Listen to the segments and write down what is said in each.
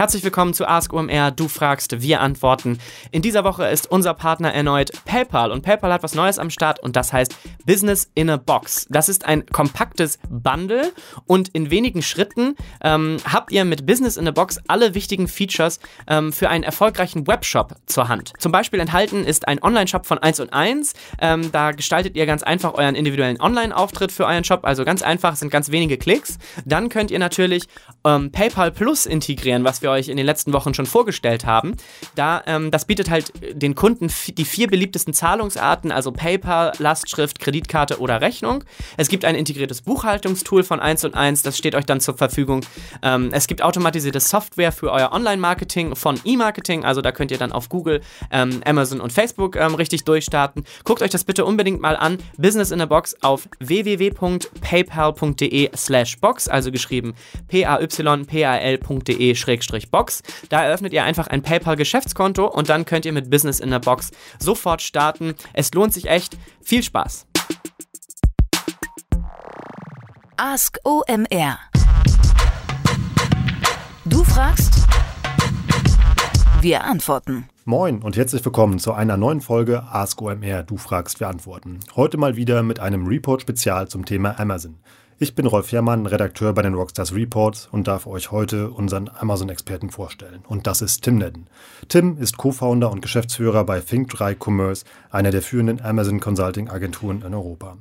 Herzlich willkommen zu Ask OMR. Du fragst, wir antworten. In dieser Woche ist unser Partner erneut PayPal und PayPal hat was Neues am Start und das heißt Business in a Box. Das ist ein kompaktes Bundle und in wenigen Schritten ähm, habt ihr mit Business in a Box alle wichtigen Features ähm, für einen erfolgreichen Webshop zur Hand. Zum Beispiel enthalten ist ein Online-Shop von 1 und 1. Ähm, da gestaltet ihr ganz einfach euren individuellen Online-Auftritt für euren Shop. Also ganz einfach, sind ganz wenige Klicks. Dann könnt ihr natürlich ähm, PayPal Plus integrieren, was wir euch in den letzten Wochen schon vorgestellt haben. Da, ähm, das bietet halt den Kunden die vier beliebtesten Zahlungsarten, also PayPal, Lastschrift, Kreditkarte oder Rechnung. Es gibt ein integriertes Buchhaltungstool von 1 und 1, das steht euch dann zur Verfügung. Ähm, es gibt automatisierte Software für euer Online-Marketing von E-Marketing, also da könnt ihr dann auf Google, ähm, Amazon und Facebook ähm, richtig durchstarten. Guckt euch das bitte unbedingt mal an. Business in a Box auf www.paypal.de slash box, also geschrieben p-a-y-p-a-l.de schrägstrich box. Da eröffnet ihr einfach ein PayPal-Geschäftskonto und dann könnt ihr mit Business in a Box sofort starten. Es lohnt sich echt. Viel Spaß! Ask OMR. Du fragst, wir antworten. Moin und herzlich willkommen zu einer neuen Folge Ask OMR. Du fragst, wir antworten. Heute mal wieder mit einem Report-Spezial zum Thema Amazon. Ich bin Rolf Herrmann, Redakteur bei den Rockstars Reports und darf euch heute unseren Amazon-Experten vorstellen. Und das ist Tim Nedden. Tim ist Co-Founder und Geschäftsführer bei Think3 Commerce, einer der führenden Amazon Consulting-Agenturen in Europa.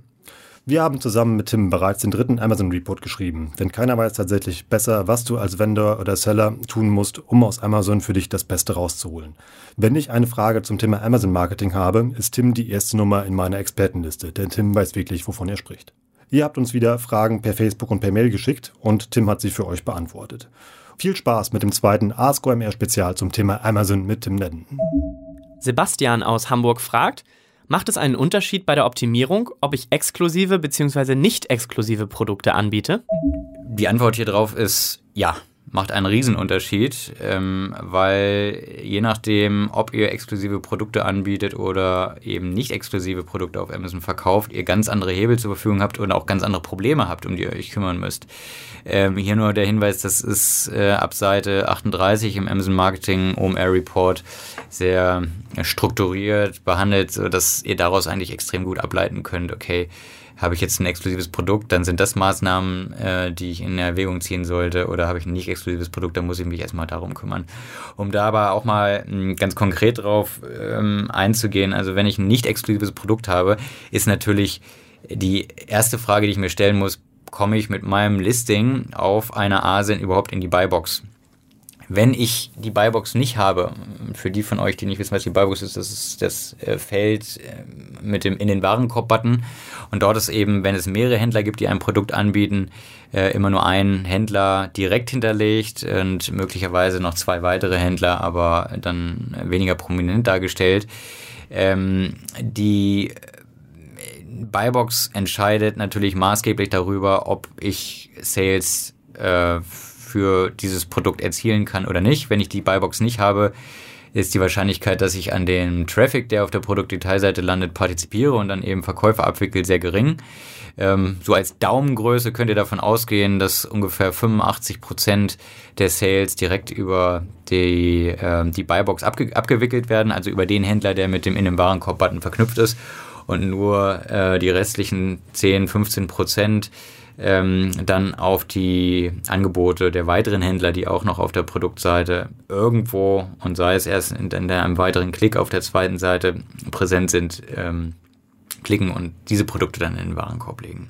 Wir haben zusammen mit Tim bereits den dritten Amazon Report geschrieben, denn keiner weiß tatsächlich besser, was du als Vendor oder Seller tun musst, um aus Amazon für dich das Beste rauszuholen. Wenn ich eine Frage zum Thema Amazon Marketing habe, ist Tim die erste Nummer in meiner Expertenliste, denn Tim weiß wirklich, wovon er spricht. Ihr habt uns wieder Fragen per Facebook und per Mail geschickt und Tim hat sie für euch beantwortet. Viel Spaß mit dem zweiten Ask OMR Spezial zum Thema Amazon mit Tim Nedden. Sebastian aus Hamburg fragt, macht es einen Unterschied bei der Optimierung, ob ich exklusive bzw. nicht exklusive Produkte anbiete? Die Antwort hier drauf ist ja macht einen Riesenunterschied, ähm, weil je nachdem, ob ihr exklusive Produkte anbietet oder eben nicht exklusive Produkte auf Amazon verkauft, ihr ganz andere Hebel zur Verfügung habt und auch ganz andere Probleme habt, um die ihr euch kümmern müsst. Ähm, hier nur der Hinweis, das ist äh, ab Seite 38 im Amazon Marketing OMR Report sehr strukturiert behandelt, sodass ihr daraus eigentlich extrem gut ableiten könnt, okay, habe ich jetzt ein exklusives Produkt, dann sind das Maßnahmen, äh, die ich in Erwägung ziehen sollte, oder habe ich ein nicht exklusives Produkt, dann muss ich mich erstmal darum kümmern. Um da aber auch mal mh, ganz konkret drauf ähm, einzugehen, also wenn ich ein nicht exklusives Produkt habe, ist natürlich die erste Frage, die ich mir stellen muss, komme ich mit meinem Listing auf einer ASIN überhaupt in die Buybox? Wenn ich die Buybox nicht habe, für die von euch, die nicht wissen, was die Buybox ist, das ist das äh, Feld äh, mit dem in den Warenkorb-Button. Und dort ist eben, wenn es mehrere Händler gibt, die ein Produkt anbieten, äh, immer nur ein Händler direkt hinterlegt und möglicherweise noch zwei weitere Händler, aber dann weniger prominent dargestellt. Ähm, die Buybox entscheidet natürlich maßgeblich darüber, ob ich Sales für dieses Produkt erzielen kann oder nicht. Wenn ich die Buybox nicht habe, ist die Wahrscheinlichkeit, dass ich an dem Traffic, der auf der Produktdetailseite landet, partizipiere und dann eben Verkäufe abwickle, sehr gering. Ähm, so als Daumengröße könnt ihr davon ausgehen, dass ungefähr 85 Prozent der Sales direkt über die, äh, die Buybox abge abgewickelt werden, also über den Händler, der mit dem in dem Warenkorb-Button verknüpft ist und nur äh, die restlichen 10, 15 Prozent ähm, dann auf die Angebote der weiteren Händler, die auch noch auf der Produktseite irgendwo und sei es erst in, in einem weiteren Klick auf der zweiten Seite präsent sind, ähm, klicken und diese Produkte dann in den Warenkorb legen.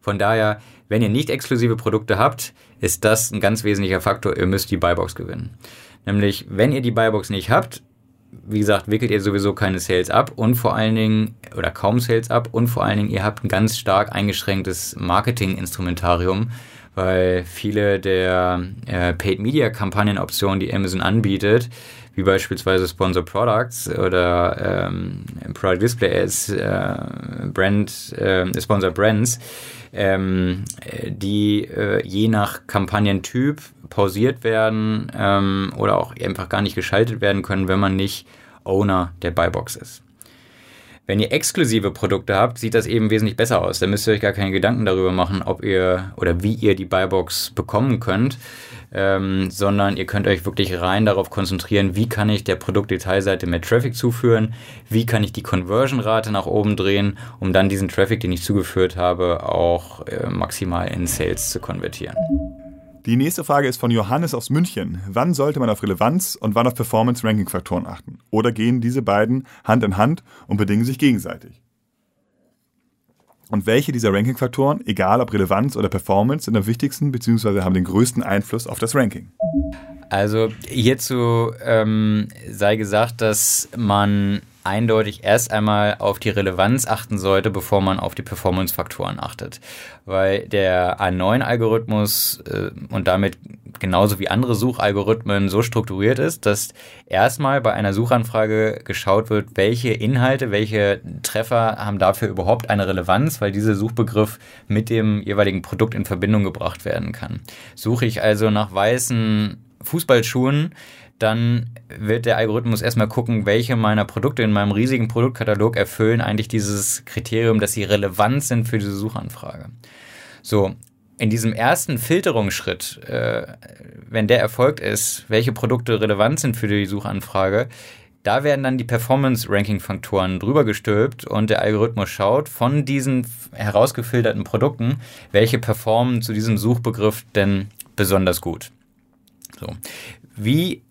Von daher, wenn ihr nicht exklusive Produkte habt, ist das ein ganz wesentlicher Faktor. Ihr müsst die Buybox gewinnen. Nämlich, wenn ihr die Buybox nicht habt, wie gesagt, wickelt ihr sowieso keine Sales ab und vor allen Dingen, oder kaum Sales ab und vor allen Dingen, ihr habt ein ganz stark eingeschränktes Marketing-Instrumentarium, weil viele der äh, Paid-Media-Kampagnenoptionen, die Amazon anbietet, wie beispielsweise Sponsor Products oder ähm, Product Display Ads, äh, Brand, äh, Sponsor Brands, ähm, die äh, je nach Kampagnentyp pausiert werden ähm, oder auch einfach gar nicht geschaltet werden können, wenn man nicht Owner der Buybox ist. Wenn ihr exklusive Produkte habt, sieht das eben wesentlich besser aus. Da müsst ihr euch gar keine Gedanken darüber machen, ob ihr oder wie ihr die Buybox bekommen könnt, ähm, sondern ihr könnt euch wirklich rein darauf konzentrieren, wie kann ich der Produktdetailseite mehr Traffic zuführen, wie kann ich die Conversion-Rate nach oben drehen, um dann diesen Traffic, den ich zugeführt habe, auch äh, maximal in Sales zu konvertieren. Die nächste Frage ist von Johannes aus München. Wann sollte man auf Relevanz und wann auf Performance-Ranking-Faktoren achten? Oder gehen diese beiden Hand in Hand und bedingen sich gegenseitig? Und welche dieser Ranking-Faktoren, egal ob Relevanz oder Performance, sind am wichtigsten bzw. haben den größten Einfluss auf das Ranking? Also hierzu ähm, sei gesagt, dass man eindeutig erst einmal auf die Relevanz achten sollte, bevor man auf die Performance-Faktoren achtet. Weil der A9-Algorithmus äh, und damit genauso wie andere Suchalgorithmen so strukturiert ist, dass erstmal bei einer Suchanfrage geschaut wird, welche Inhalte, welche Treffer haben dafür überhaupt eine Relevanz, weil dieser Suchbegriff mit dem jeweiligen Produkt in Verbindung gebracht werden kann. Suche ich also nach weißen Fußballschuhen, dann wird der Algorithmus erstmal gucken, welche meiner Produkte in meinem riesigen Produktkatalog erfüllen eigentlich dieses Kriterium, dass sie relevant sind für diese Suchanfrage. So, in diesem ersten Filterungsschritt, äh, wenn der erfolgt ist, welche Produkte relevant sind für die Suchanfrage, da werden dann die Performance-Ranking-Faktoren drüber gestülpt und der Algorithmus schaut von diesen herausgefilterten Produkten, welche performen zu diesem Suchbegriff denn besonders gut. So. Wie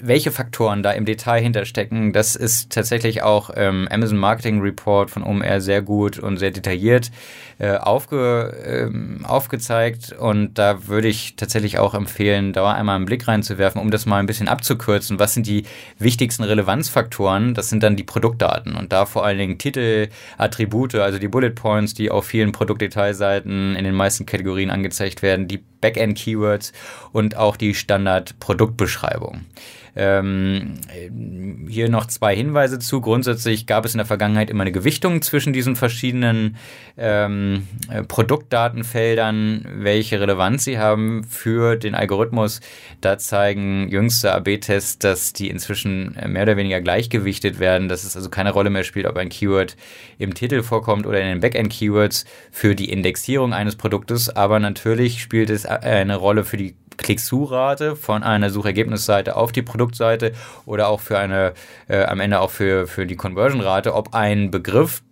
welche Faktoren da im Detail hinterstecken, das ist tatsächlich auch ähm, Amazon Marketing Report von OMR sehr gut und sehr detailliert äh, aufge, ähm, aufgezeigt. Und da würde ich tatsächlich auch empfehlen, da einmal einen Blick reinzuwerfen, um das mal ein bisschen abzukürzen. Was sind die wichtigsten Relevanzfaktoren? Das sind dann die Produktdaten und da vor allen Dingen Titel, Attribute, also die Bullet Points, die auf vielen Produktdetailseiten in den meisten Kategorien angezeigt werden, die Backend-Keywords und auch die Standard-Produktbeschreibung. Ähm, hier noch zwei Hinweise zu. Grundsätzlich gab es in der Vergangenheit immer eine Gewichtung zwischen diesen verschiedenen ähm, äh, Produktdatenfeldern, welche Relevanz sie haben für den Algorithmus. Da zeigen jüngste AB-Tests, dass die inzwischen mehr oder weniger gleichgewichtet werden, dass es also keine Rolle mehr spielt, ob ein Keyword im Titel vorkommt oder in den Backend-Keywords für die Indexierung eines Produktes. Aber natürlich spielt es eine Rolle für die Klick-Through-Rate von einer Suchergebnisseite auf die Produktseite oder auch für eine, äh, am Ende auch für, für die Conversion-Rate, ob ein Begriff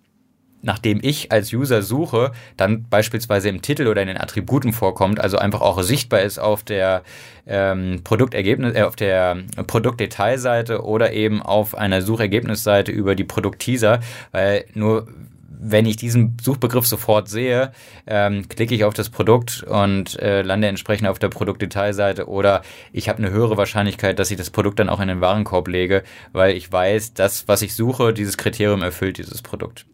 nachdem ich als User suche, dann beispielsweise im Titel oder in den Attributen vorkommt, also einfach auch sichtbar ist auf der ähm, Produktergebnis, äh, auf der Produktdetailseite oder eben auf einer Suchergebnisseite über die Produktteaser, weil nur wenn ich diesen Suchbegriff sofort sehe, ähm, klicke ich auf das Produkt und äh, lande entsprechend auf der Produktdetailseite oder ich habe eine höhere Wahrscheinlichkeit, dass ich das Produkt dann auch in den Warenkorb lege, weil ich weiß, dass was ich suche, dieses Kriterium erfüllt dieses Produkt.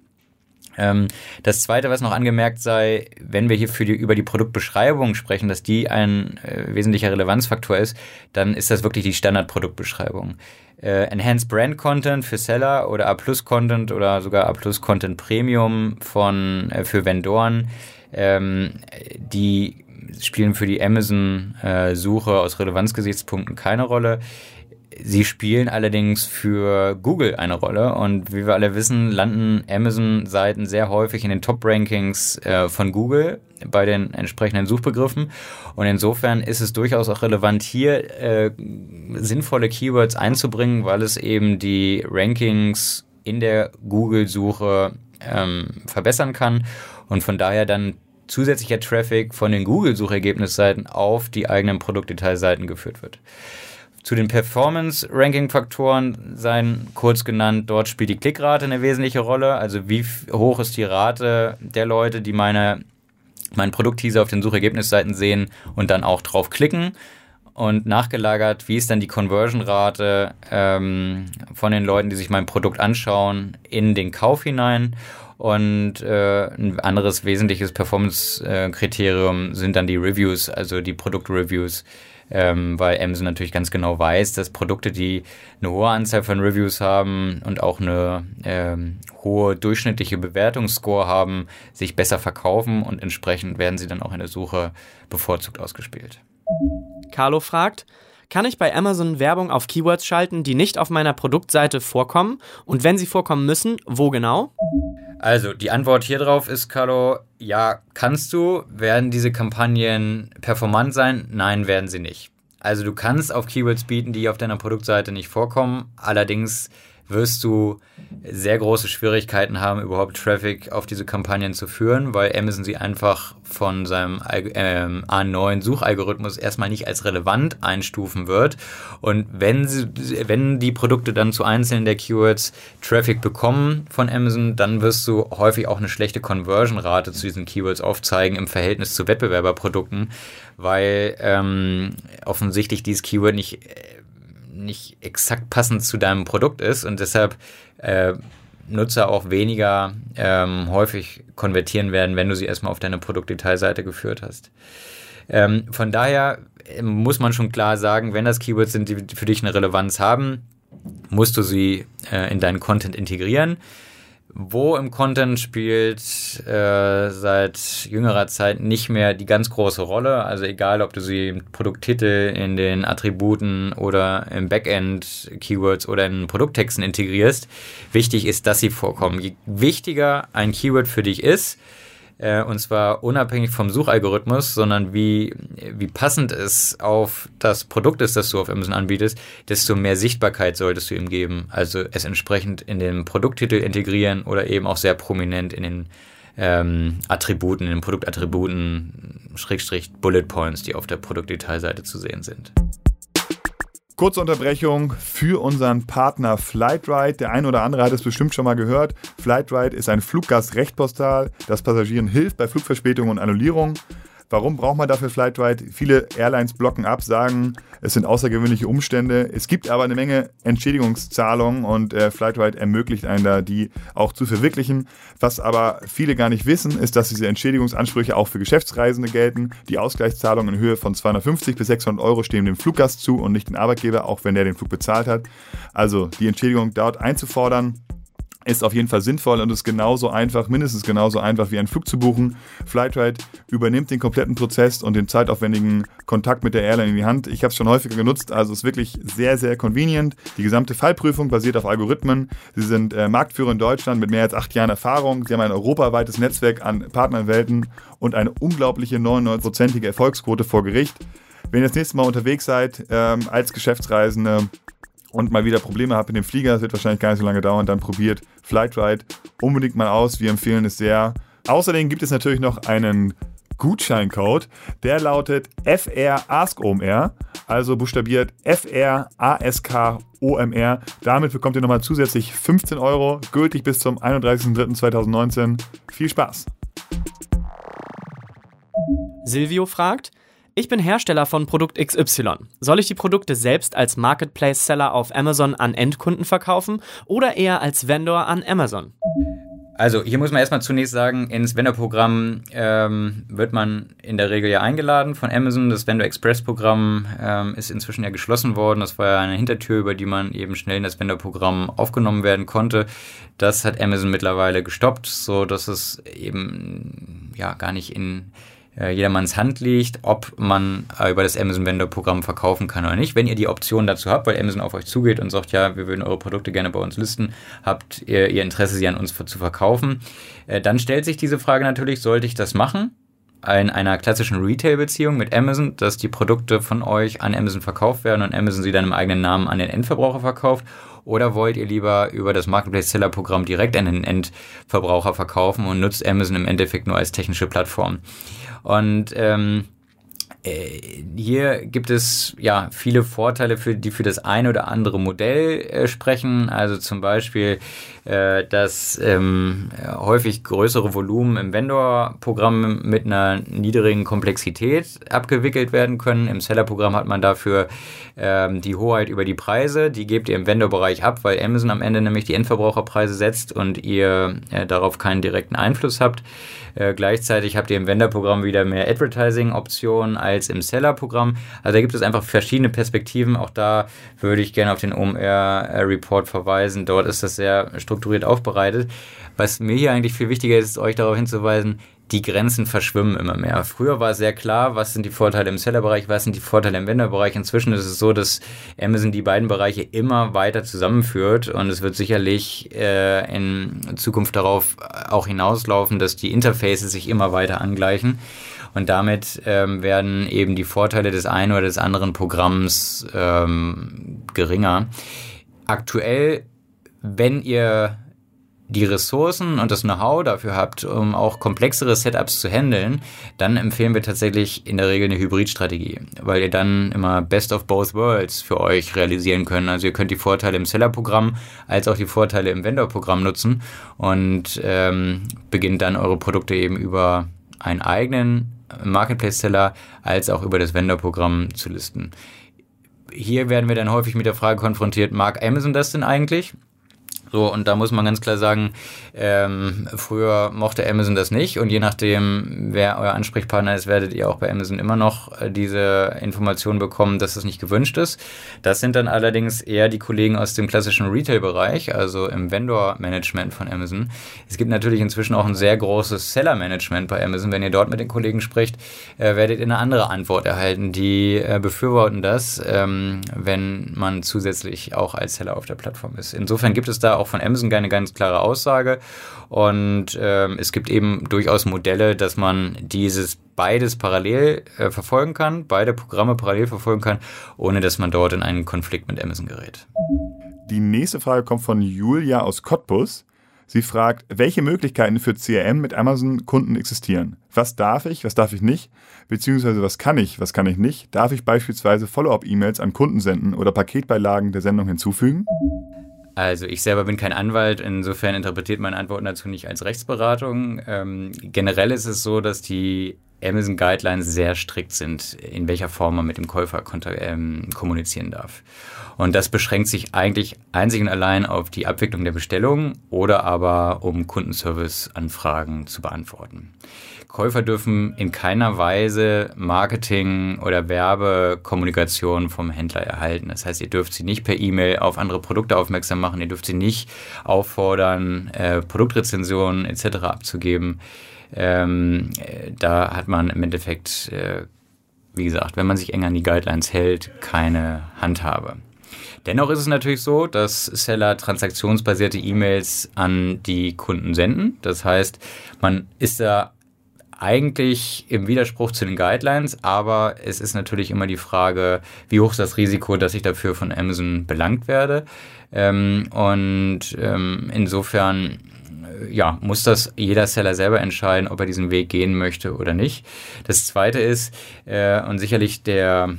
Ähm, das zweite, was noch angemerkt sei, wenn wir hier für die, über die Produktbeschreibung sprechen, dass die ein äh, wesentlicher Relevanzfaktor ist, dann ist das wirklich die Standardproduktbeschreibung äh, Enhanced Brand Content für Seller oder A Plus Content oder sogar A Plus Content Premium von äh, für Vendoren. Ähm, die spielen für die Amazon-Suche äh, aus Relevanzgesichtspunkten keine Rolle. Sie spielen allerdings für Google eine Rolle und wie wir alle wissen, landen Amazon-Seiten sehr häufig in den Top-Rankings äh, von Google bei den entsprechenden Suchbegriffen. Und insofern ist es durchaus auch relevant, hier äh, sinnvolle Keywords einzubringen, weil es eben die Rankings in der Google-Suche ähm, verbessern kann und von daher dann zusätzlicher Traffic von den Google-Suchergebnisseiten auf die eigenen Produktdetailseiten geführt wird. Zu den Performance-Ranking-Faktoren seien kurz genannt, dort spielt die Klickrate eine wesentliche Rolle. Also wie hoch ist die Rate der Leute, die meine, meinen Produktteaser auf den Suchergebnisseiten sehen und dann auch drauf klicken. Und nachgelagert, wie ist dann die Conversion-Rate ähm, von den Leuten, die sich mein Produkt anschauen, in den Kauf hinein. Und äh, ein anderes wesentliches Performance-Kriterium sind dann die Reviews, also die Produktreviews ähm, weil Amazon natürlich ganz genau weiß, dass Produkte, die eine hohe Anzahl von Reviews haben und auch eine ähm, hohe durchschnittliche Bewertungsscore haben, sich besser verkaufen und entsprechend werden sie dann auch in der Suche bevorzugt ausgespielt. Carlo fragt, Kann ich bei Amazon Werbung auf Keywords schalten, die nicht auf meiner Produktseite vorkommen? Und wenn sie vorkommen müssen, wo genau? Also, die Antwort hier drauf ist, Carlo, ja, kannst du. Werden diese Kampagnen performant sein? Nein, werden sie nicht. Also, du kannst auf Keywords bieten, die auf deiner Produktseite nicht vorkommen. Allerdings wirst du sehr große Schwierigkeiten haben, überhaupt Traffic auf diese Kampagnen zu führen, weil Amazon sie einfach von seinem ähm, A9-Suchalgorithmus erstmal nicht als relevant einstufen wird. Und wenn, sie, wenn die Produkte dann zu einzelnen der Keywords Traffic bekommen von Amazon, dann wirst du häufig auch eine schlechte Conversion-Rate zu diesen Keywords aufzeigen im Verhältnis zu Wettbewerberprodukten, weil ähm, offensichtlich dieses Keyword nicht nicht exakt passend zu deinem Produkt ist und deshalb äh, Nutzer auch weniger ähm, häufig konvertieren werden, wenn du sie erstmal auf deine Produktdetailseite geführt hast. Ähm, von daher äh, muss man schon klar sagen, wenn das Keywords sind, die für dich eine Relevanz haben, musst du sie äh, in deinen Content integrieren. Wo im Content spielt äh, seit jüngerer Zeit nicht mehr die ganz große Rolle. Also egal, ob du sie im Produkttitel, in den Attributen oder im Backend Keywords oder in Produkttexten integrierst. Wichtig ist, dass sie vorkommen. Je wichtiger ein Keyword für dich ist, äh, und zwar unabhängig vom Suchalgorithmus, sondern wie, wie passend es auf das Produkt ist, das du auf Amazon anbietest, desto mehr Sichtbarkeit solltest du ihm geben. Also es entsprechend in den Produkttitel integrieren oder eben auch sehr prominent in den ähm, Attributen, in den Produktattributen, Schrägstrich Bullet Points, die auf der Produktdetailseite zu sehen sind. Kurze Unterbrechung für unseren Partner Flightride. Der ein oder andere hat es bestimmt schon mal gehört. Flightride ist ein Fluggastrechtpostal, das Passagieren hilft bei Flugverspätungen und Annullierungen. Warum braucht man dafür Flightride? Viele Airlines blocken ab, sagen, es sind außergewöhnliche Umstände. Es gibt aber eine Menge Entschädigungszahlungen und äh, Flightride ermöglicht einen da, die auch zu verwirklichen. Was aber viele gar nicht wissen, ist, dass diese Entschädigungsansprüche auch für Geschäftsreisende gelten. Die Ausgleichszahlungen in Höhe von 250 bis 600 Euro stehen dem Fluggast zu und nicht dem Arbeitgeber, auch wenn der den Flug bezahlt hat. Also die Entschädigung dort einzufordern ist auf jeden Fall sinnvoll und ist genauso einfach, mindestens genauso einfach wie einen Flug zu buchen. Flightride übernimmt den kompletten Prozess und den zeitaufwendigen Kontakt mit der Airline in die Hand. Ich habe es schon häufiger genutzt, also ist wirklich sehr, sehr convenient. Die gesamte Fallprüfung basiert auf Algorithmen. Sie sind äh, Marktführer in Deutschland mit mehr als acht Jahren Erfahrung. Sie haben ein europaweites Netzwerk an Partnerwelten und eine unglaubliche 99-prozentige Erfolgsquote vor Gericht. Wenn ihr das nächste Mal unterwegs seid ähm, als Geschäftsreisende, und mal wieder Probleme habt mit dem Flieger, das wird wahrscheinlich gar nicht so lange dauern, dann probiert Flightride unbedingt mal aus. Wir empfehlen es sehr. Außerdem gibt es natürlich noch einen Gutscheincode, der lautet FRASKOMR, also buchstabiert FRASKOMR. Damit bekommt ihr nochmal zusätzlich 15 Euro, gültig bis zum 31.03.2019. Viel Spaß! Silvio fragt, ich bin Hersteller von Produkt XY. Soll ich die Produkte selbst als Marketplace-Seller auf Amazon an Endkunden verkaufen oder eher als Vendor an Amazon? Also hier muss man erstmal zunächst sagen, ins Vendor-Programm ähm, wird man in der Regel ja eingeladen von Amazon. Das Vendor Express-Programm ähm, ist inzwischen ja geschlossen worden. Das war ja eine Hintertür, über die man eben schnell in das Vendor-Programm aufgenommen werden konnte. Das hat Amazon mittlerweile gestoppt, so dass es eben ja gar nicht in äh, jedermanns Hand liegt, ob man äh, über das Amazon Vendor Programm verkaufen kann oder nicht. Wenn ihr die Option dazu habt, weil Amazon auf euch zugeht und sagt, ja, wir würden eure Produkte gerne bei uns listen, habt ihr, ihr Interesse, sie an uns zu verkaufen, äh, dann stellt sich diese Frage natürlich, sollte ich das machen? in einer klassischen Retail-Beziehung mit Amazon, dass die Produkte von euch an Amazon verkauft werden und Amazon sie dann im eigenen Namen an den Endverbraucher verkauft? Oder wollt ihr lieber über das Marketplace Seller Programm direkt an den Endverbraucher verkaufen und nutzt Amazon im Endeffekt nur als technische Plattform? Und ähm, äh, hier gibt es ja viele Vorteile, für, die für das eine oder andere Modell äh, sprechen. Also zum Beispiel, äh, dass ähm, häufig größere Volumen im Vendor-Programm mit einer niedrigen Komplexität abgewickelt werden können. Im Seller-Programm hat man dafür ähm, die Hoheit über die Preise. Die gebt ihr im Vendor-Bereich ab, weil Amazon am Ende nämlich die Endverbraucherpreise setzt und ihr äh, darauf keinen direkten Einfluss habt. Äh, gleichzeitig habt ihr im Vendor-Programm wieder mehr Advertising-Optionen als im Seller-Programm. Also da gibt es einfach verschiedene Perspektiven. Auch da würde ich gerne auf den OMR-Report verweisen. Dort ist das sehr strukturiert aufbereitet. Was mir hier eigentlich viel wichtiger ist, ist euch darauf hinzuweisen, die Grenzen verschwimmen immer mehr. Früher war sehr klar, was sind die Vorteile im Sellerbereich, was sind die Vorteile im Vendorbereich. Inzwischen ist es so, dass Amazon die beiden Bereiche immer weiter zusammenführt und es wird sicherlich äh, in Zukunft darauf auch hinauslaufen, dass die Interfaces sich immer weiter angleichen. Und damit ähm, werden eben die Vorteile des einen oder des anderen Programms ähm, geringer. Aktuell, wenn ihr die Ressourcen und das Know-how dafür habt, um auch komplexere Setups zu handeln, dann empfehlen wir tatsächlich in der Regel eine Hybridstrategie, weil ihr dann immer Best of Both Worlds für euch realisieren könnt. Also ihr könnt die Vorteile im Seller-Programm als auch die Vorteile im Vendor-Programm nutzen und ähm, beginnt dann eure Produkte eben über einen eigenen Marketplace-Seller als auch über das Vendor-Programm zu listen. Hier werden wir dann häufig mit der Frage konfrontiert, mag Amazon das denn eigentlich? So, und da muss man ganz klar sagen, ähm, früher mochte Amazon das nicht und je nachdem, wer euer Ansprechpartner ist, werdet ihr auch bei Amazon immer noch äh, diese Information bekommen, dass das nicht gewünscht ist. Das sind dann allerdings eher die Kollegen aus dem klassischen Retail-Bereich, also im Vendor-Management von Amazon. Es gibt natürlich inzwischen auch ein sehr großes Seller-Management bei Amazon. Wenn ihr dort mit den Kollegen spricht, äh, werdet ihr eine andere Antwort erhalten. Die äh, befürworten das, ähm, wenn man zusätzlich auch als Seller auf der Plattform ist. Insofern gibt es da auch von Amazon eine ganz klare Aussage. Und ähm, es gibt eben durchaus Modelle, dass man dieses beides parallel äh, verfolgen kann, beide Programme parallel verfolgen kann, ohne dass man dort in einen Konflikt mit Amazon gerät. Die nächste Frage kommt von Julia aus Cottbus. Sie fragt, welche Möglichkeiten für CRM mit Amazon-Kunden existieren? Was darf ich, was darf ich nicht? Beziehungsweise was kann ich, was kann ich nicht? Darf ich beispielsweise Follow-up-E-Mails an Kunden senden oder Paketbeilagen der Sendung hinzufügen? Also ich selber bin kein Anwalt, insofern interpretiert meine Antworten dazu nicht als Rechtsberatung. Ähm, generell ist es so, dass die Amazon Guidelines sehr strikt sind, in welcher Form man mit dem Käufer ähm, kommunizieren darf. Und das beschränkt sich eigentlich einzig und allein auf die Abwicklung der Bestellung oder aber um Kundenservice-Anfragen zu beantworten. Käufer dürfen in keiner Weise Marketing oder Werbekommunikation vom Händler erhalten. Das heißt, ihr dürft sie nicht per E-Mail auf andere Produkte aufmerksam machen, ihr dürft sie nicht auffordern, äh, Produktrezensionen etc. abzugeben. Ähm, äh, da hat man im Endeffekt, äh, wie gesagt, wenn man sich eng an die Guidelines hält, keine Handhabe. Dennoch ist es natürlich so, dass Seller transaktionsbasierte E-Mails an die Kunden senden. Das heißt, man ist da eigentlich im Widerspruch zu den Guidelines, aber es ist natürlich immer die Frage, wie hoch ist das Risiko, dass ich dafür von Amazon belangt werde. Ähm, und ähm, insofern ja, muss das jeder Seller selber entscheiden, ob er diesen Weg gehen möchte oder nicht. Das zweite ist, äh, und sicherlich der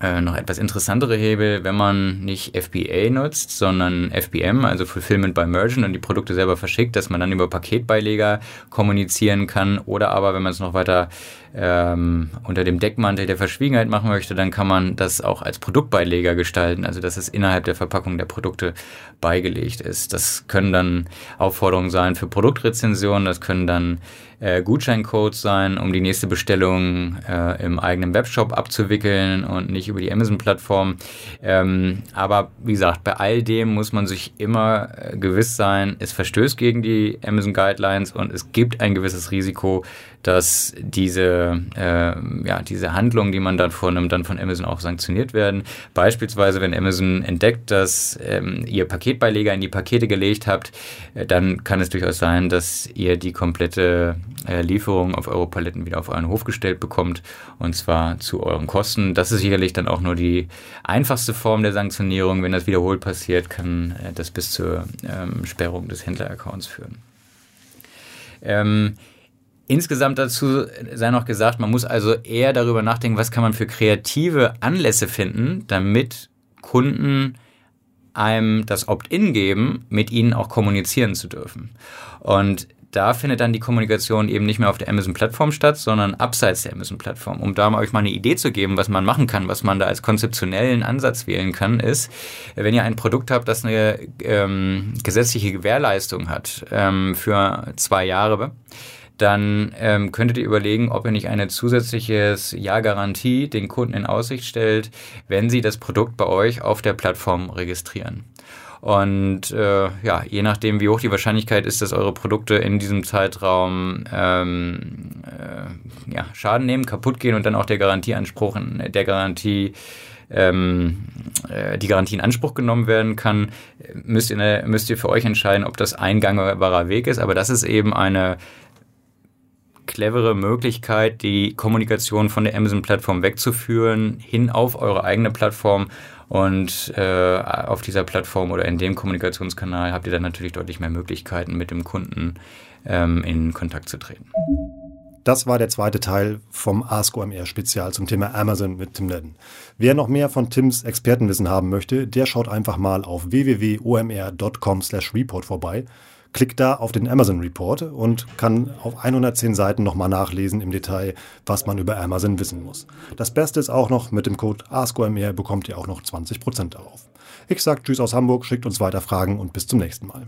äh, noch etwas interessantere Hebel, wenn man nicht FBA nutzt, sondern FBM, also Fulfillment by Merchant und die Produkte selber verschickt, dass man dann über Paketbeileger kommunizieren kann oder aber, wenn man es noch weiter ähm, unter dem Deckmantel der Verschwiegenheit machen möchte, dann kann man das auch als Produktbeileger gestalten, also dass es innerhalb der Verpackung der Produkte beigelegt ist. Das können dann Aufforderungen sein für Produktrezensionen, das können dann äh, Gutscheincodes sein, um die nächste Bestellung äh, im eigenen Webshop abzuwickeln und nicht über die Amazon-Plattform. Ähm, aber wie gesagt, bei all dem muss man sich immer äh, gewiss sein, es verstößt gegen die Amazon Guidelines und es gibt ein gewisses Risiko, dass diese, äh, ja, diese Handlungen, die man dann vornimmt, dann von Amazon auch sanktioniert werden. Beispielsweise, wenn Amazon entdeckt, dass ähm, ihr Paketbeileger in die Pakete gelegt habt, äh, dann kann es durchaus sein, dass ihr die komplette äh, Lieferung auf eure Paletten wieder auf euren Hof gestellt bekommt und zwar zu euren Kosten. Das ist sicherlich dann auch nur die einfachste Form der Sanktionierung. Wenn das wiederholt passiert, kann äh, das bis zur ähm, Sperrung des Händleraccounts führen. Ähm, Insgesamt dazu sei noch gesagt, man muss also eher darüber nachdenken, was kann man für kreative Anlässe finden, damit Kunden einem das Opt-in geben, mit ihnen auch kommunizieren zu dürfen. Und da findet dann die Kommunikation eben nicht mehr auf der Amazon-Plattform statt, sondern abseits der Amazon-Plattform. Um da mal euch mal eine Idee zu geben, was man machen kann, was man da als konzeptionellen Ansatz wählen kann, ist, wenn ihr ein Produkt habt, das eine ähm, gesetzliche Gewährleistung hat ähm, für zwei Jahre, dann ähm, könntet ihr überlegen, ob ihr nicht eine zusätzliche Ja-Garantie den Kunden in Aussicht stellt, wenn sie das Produkt bei euch auf der Plattform registrieren. Und äh, ja, je nachdem, wie hoch die Wahrscheinlichkeit ist, dass eure Produkte in diesem Zeitraum ähm, äh, ja, Schaden nehmen, kaputt gehen und dann auch der Garantieanspruch der Garantie ähm, äh, die Garantie in Anspruch genommen werden kann, müsst ihr, müsst ihr für euch entscheiden, ob das ein gangbarer Weg ist. Aber das ist eben eine clevere Möglichkeit, die Kommunikation von der Amazon-Plattform wegzuführen, hin auf eure eigene Plattform. Und äh, auf dieser Plattform oder in dem Kommunikationskanal habt ihr dann natürlich deutlich mehr Möglichkeiten, mit dem Kunden ähm, in Kontakt zu treten. Das war der zweite Teil vom Ask OMR Spezial zum Thema Amazon mit Tim Nedden. Wer noch mehr von Tims Expertenwissen haben möchte, der schaut einfach mal auf www.omr.com/report vorbei klickt da auf den Amazon Report und kann auf 110 Seiten nochmal nachlesen im Detail, was man über Amazon wissen muss. Das Beste ist auch noch, mit dem Code ASKOMR bekommt ihr auch noch 20% darauf. Ich sage Tschüss aus Hamburg, schickt uns weiter Fragen und bis zum nächsten Mal.